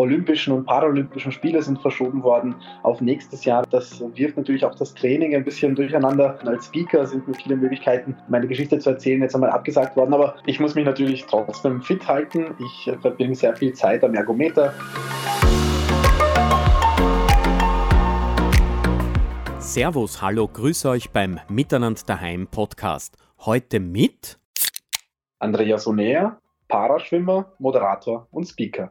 Olympischen und Paralympischen Spiele sind verschoben worden auf nächstes Jahr. Das wirft natürlich auch das Training ein bisschen durcheinander. Als Speaker sind mir viele Möglichkeiten, meine Geschichte zu erzählen, jetzt einmal abgesagt worden. Aber ich muss mich natürlich trotzdem fit halten. Ich verbringe sehr viel Zeit am Ergometer. Servus, hallo, grüße euch beim Miteinander daheim Podcast. Heute mit Andrea Sonea, Paraschwimmer, Moderator und Speaker.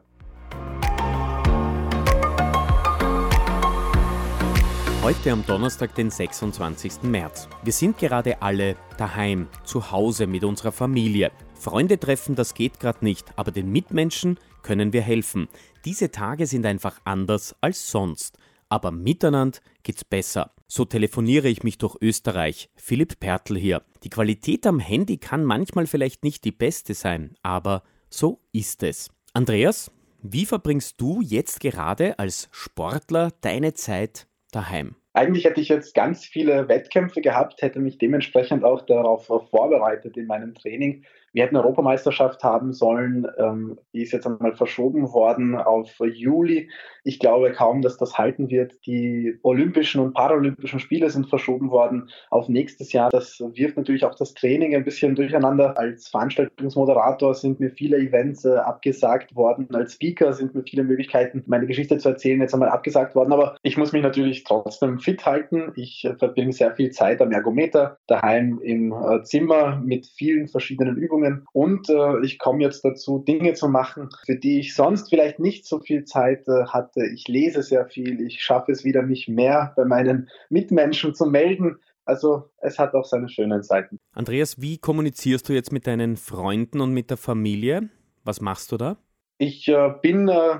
Heute am Donnerstag, den 26. März. Wir sind gerade alle daheim, zu Hause mit unserer Familie. Freunde treffen, das geht gerade nicht, aber den Mitmenschen können wir helfen. Diese Tage sind einfach anders als sonst. Aber miteinander geht's besser. So telefoniere ich mich durch Österreich. Philipp Pertl hier. Die Qualität am Handy kann manchmal vielleicht nicht die beste sein, aber so ist es. Andreas, wie verbringst du jetzt gerade als Sportler deine Zeit daheim? Eigentlich hätte ich jetzt ganz viele Wettkämpfe gehabt, hätte mich dementsprechend auch darauf vorbereitet in meinem Training. Wir hätten Europameisterschaft haben sollen, ähm, die ist jetzt einmal verschoben worden auf Juli. Ich glaube kaum, dass das halten wird. Die Olympischen und Paralympischen Spiele sind verschoben worden auf nächstes Jahr. Das wirft natürlich auch das Training ein bisschen durcheinander. Als Veranstaltungsmoderator sind mir viele Events äh, abgesagt worden. Als Speaker sind mir viele Möglichkeiten, meine Geschichte zu erzählen, jetzt einmal abgesagt worden. Aber ich muss mich natürlich trotzdem fit halten. Ich äh, verbringe sehr viel Zeit am Ergometer, daheim im äh, Zimmer mit vielen verschiedenen Übungen Übungen und äh, ich komme jetzt dazu, Dinge zu machen, für die ich sonst vielleicht nicht so viel Zeit äh, hatte. Ich lese sehr viel, ich schaffe es wieder, mich mehr bei meinen Mitmenschen zu melden. Also es hat auch seine schönen Seiten. Andreas, wie kommunizierst du jetzt mit deinen Freunden und mit der Familie? Was machst du da? Ich äh, bin äh,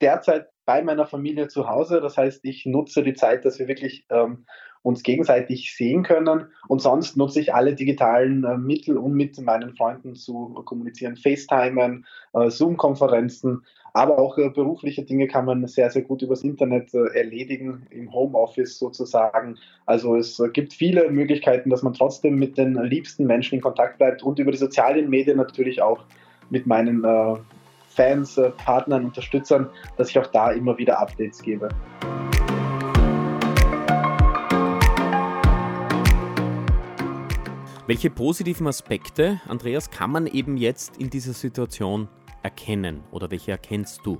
derzeit bei meiner Familie zu Hause. Das heißt, ich nutze die Zeit, dass wir wirklich ähm, uns gegenseitig sehen können. Und sonst nutze ich alle digitalen äh, Mittel, um mit meinen Freunden zu kommunizieren. FaceTimen, äh, Zoom-Konferenzen, aber auch äh, berufliche Dinge kann man sehr, sehr gut übers Internet äh, erledigen, im Homeoffice sozusagen. Also es äh, gibt viele Möglichkeiten, dass man trotzdem mit den liebsten Menschen in Kontakt bleibt und über die sozialen Medien natürlich auch mit meinen Fans, Partnern, Unterstützern, dass ich auch da immer wieder Updates gebe. Welche positiven Aspekte, Andreas, kann man eben jetzt in dieser Situation erkennen oder welche erkennst du?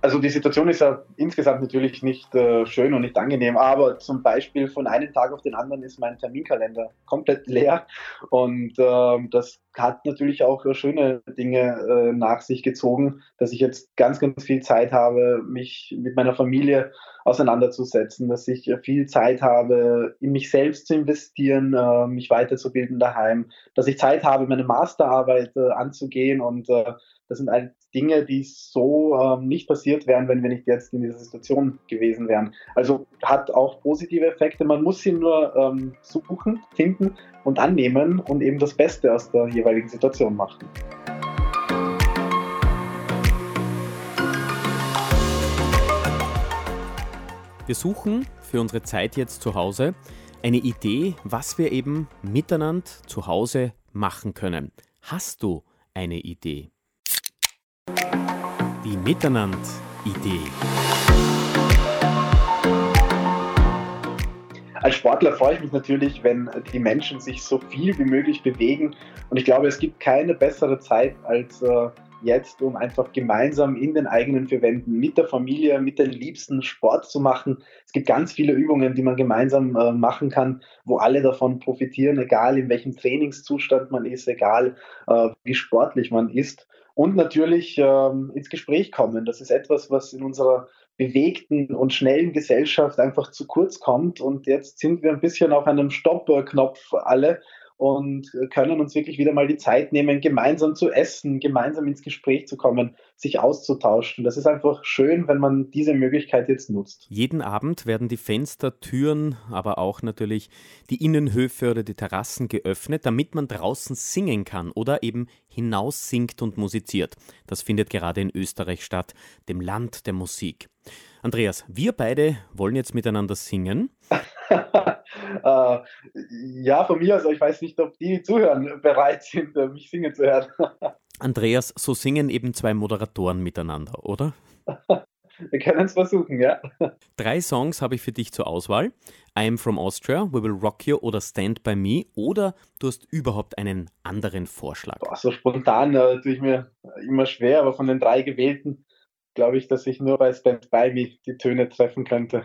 Also die Situation ist ja insgesamt natürlich nicht äh, schön und nicht angenehm, aber zum Beispiel von einem Tag auf den anderen ist mein Terminkalender komplett leer und äh, das hat natürlich auch schöne Dinge äh, nach sich gezogen, dass ich jetzt ganz, ganz viel Zeit habe, mich mit meiner Familie auseinanderzusetzen, dass ich viel Zeit habe, in mich selbst zu investieren, äh, mich weiterzubilden daheim, dass ich Zeit habe, meine Masterarbeit äh, anzugehen und äh, das sind all Dinge, die so ähm, nicht passiert wären, wenn wir nicht jetzt in dieser Situation gewesen wären. Also hat auch positive Effekte. Man muss sie nur ähm, suchen, finden und annehmen und eben das Beste aus der jeweiligen Situation machen. Wir suchen für unsere Zeit jetzt zu Hause eine Idee, was wir eben miteinander zu Hause machen können. Hast du eine Idee? Die Miteinander-Idee. Als Sportler freue ich mich natürlich, wenn die Menschen sich so viel wie möglich bewegen. Und ich glaube, es gibt keine bessere Zeit als äh, jetzt, um einfach gemeinsam in den eigenen vier Wänden mit der Familie, mit den Liebsten Sport zu machen. Es gibt ganz viele Übungen, die man gemeinsam äh, machen kann, wo alle davon profitieren, egal in welchem Trainingszustand man ist, egal äh, wie sportlich man ist. Und natürlich ähm, ins Gespräch kommen. Das ist etwas, was in unserer bewegten und schnellen Gesellschaft einfach zu kurz kommt. Und jetzt sind wir ein bisschen auf einem Stopp-Knopf alle und können uns wirklich wieder mal die Zeit nehmen, gemeinsam zu essen, gemeinsam ins Gespräch zu kommen, sich auszutauschen. Das ist einfach schön, wenn man diese Möglichkeit jetzt nutzt. Jeden Abend werden die Fenster, Türen, aber auch natürlich die Innenhöfe oder die Terrassen geöffnet, damit man draußen singen kann oder eben hinaus singt und musiziert. Das findet gerade in Österreich statt, dem Land der Musik. Andreas, wir beide wollen jetzt miteinander singen. Äh, ja, von mir aus, ich weiß nicht, ob die, zuhören, bereit sind, äh, mich singen zu hören. Andreas, so singen eben zwei Moderatoren miteinander, oder? Wir können es versuchen, ja. Drei Songs habe ich für dich zur Auswahl. I am from Austria, We Will Rock You oder Stand By Me oder du hast überhaupt einen anderen Vorschlag? Boah, so spontan äh, tue ich mir immer schwer, aber von den drei gewählten glaube ich, dass ich nur bei Stand By Me die Töne treffen könnte.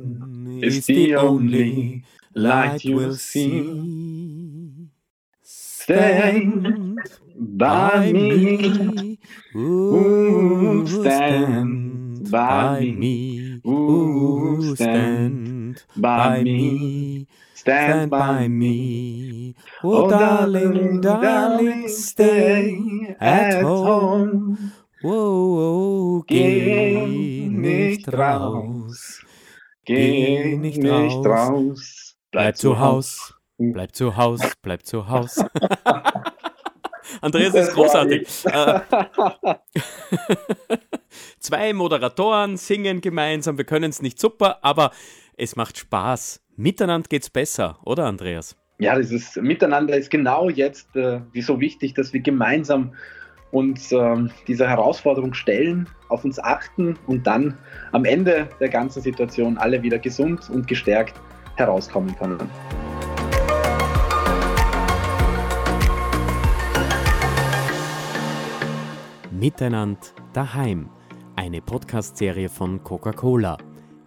is the only light you'll see. Stand by me, ooh, stand by me, ooh, stand by me, stand by me. Oh, oh, darling, darling, stay at home. Wow, geh nicht raus, geh nicht raus. Bleib zu Haus, bleib zu Haus, bleib zu Haus. Andreas ist großartig. Äh, zwei Moderatoren singen gemeinsam, wir können es nicht super, aber es macht Spaß. Miteinander geht es besser, oder Andreas? Ja, dieses Miteinander ist genau jetzt äh, so wichtig, dass wir gemeinsam uns äh, dieser Herausforderung stellen, auf uns achten und dann am Ende der ganzen Situation alle wieder gesund und gestärkt herauskommen können. Miteinander daheim. Eine Podcast-Serie von Coca-Cola.